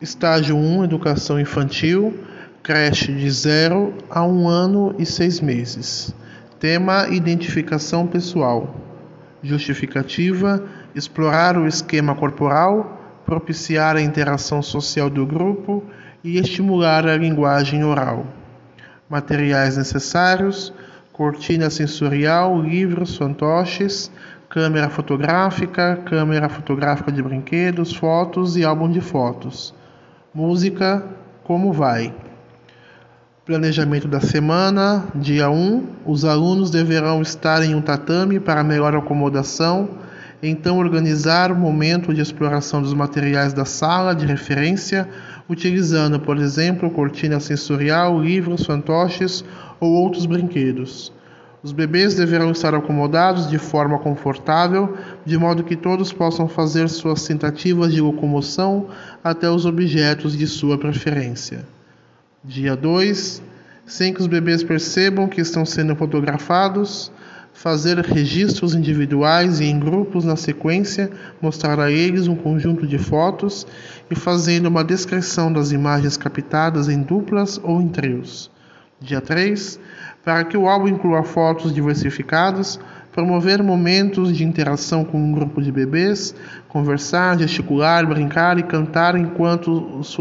Estágio 1 Educação Infantil, creche de 0 a 1 ano e 6 meses. Tema: Identificação pessoal. Justificativa: explorar o esquema corporal, propiciar a interação social do grupo e estimular a linguagem oral. Materiais necessários: cortina sensorial, livros, fantoches, câmera fotográfica, câmera fotográfica de brinquedos, fotos e álbum de fotos. Música Como Vai? Planejamento da semana, dia 1. Os alunos deverão estar em um tatame para melhor acomodação, então organizar o momento de exploração dos materiais da sala de referência, utilizando, por exemplo, cortina sensorial, livros, fantoches ou outros brinquedos. Os bebês deverão estar acomodados de forma confortável, de modo que todos possam fazer suas tentativas de locomoção até os objetos de sua preferência. Dia 2. Sem que os bebês percebam que estão sendo fotografados, fazer registros individuais e em grupos na sequência, mostrar a eles um conjunto de fotos e fazendo uma descrição das imagens captadas em duplas ou em trios. Dia 3. Para que o álbum inclua fotos diversificadas, promover momentos de interação com um grupo de bebês, conversar, gesticular, brincar e cantar enquanto os,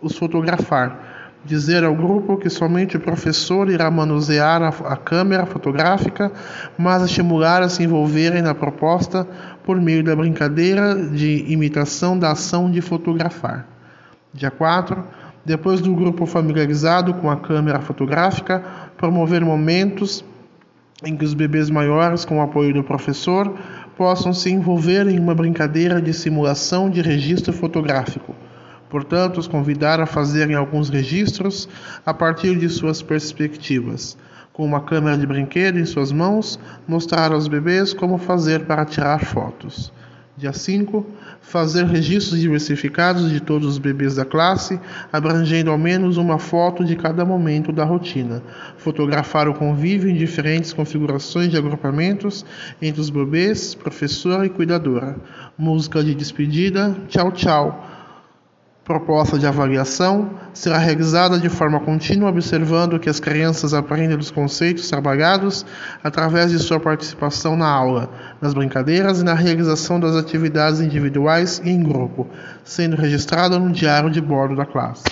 os fotografar. Dizer ao grupo que somente o professor irá manusear a, a câmera fotográfica, mas estimular a se envolverem na proposta por meio da brincadeira de imitação da ação de fotografar. Dia 4 depois do grupo familiarizado com a câmera fotográfica, promover momentos em que os bebês maiores, com o apoio do professor, possam se envolver em uma brincadeira de simulação de registro fotográfico. Portanto, os convidar a fazerem alguns registros a partir de suas perspectivas. Com uma câmera de brinquedo em suas mãos, mostrar aos bebês como fazer para tirar fotos. Dia 5. Fazer registros diversificados de todos os bebês da classe, abrangendo ao menos uma foto de cada momento da rotina. Fotografar o convívio em diferentes configurações de agrupamentos entre os bebês, professor e cuidadora. Música de despedida. Tchau, tchau proposta de avaliação será realizada de forma contínua, observando que as crianças aprendem os conceitos trabalhados através de sua participação na aula, nas brincadeiras e na realização das atividades individuais e em grupo, sendo registrada no diário de bordo da classe.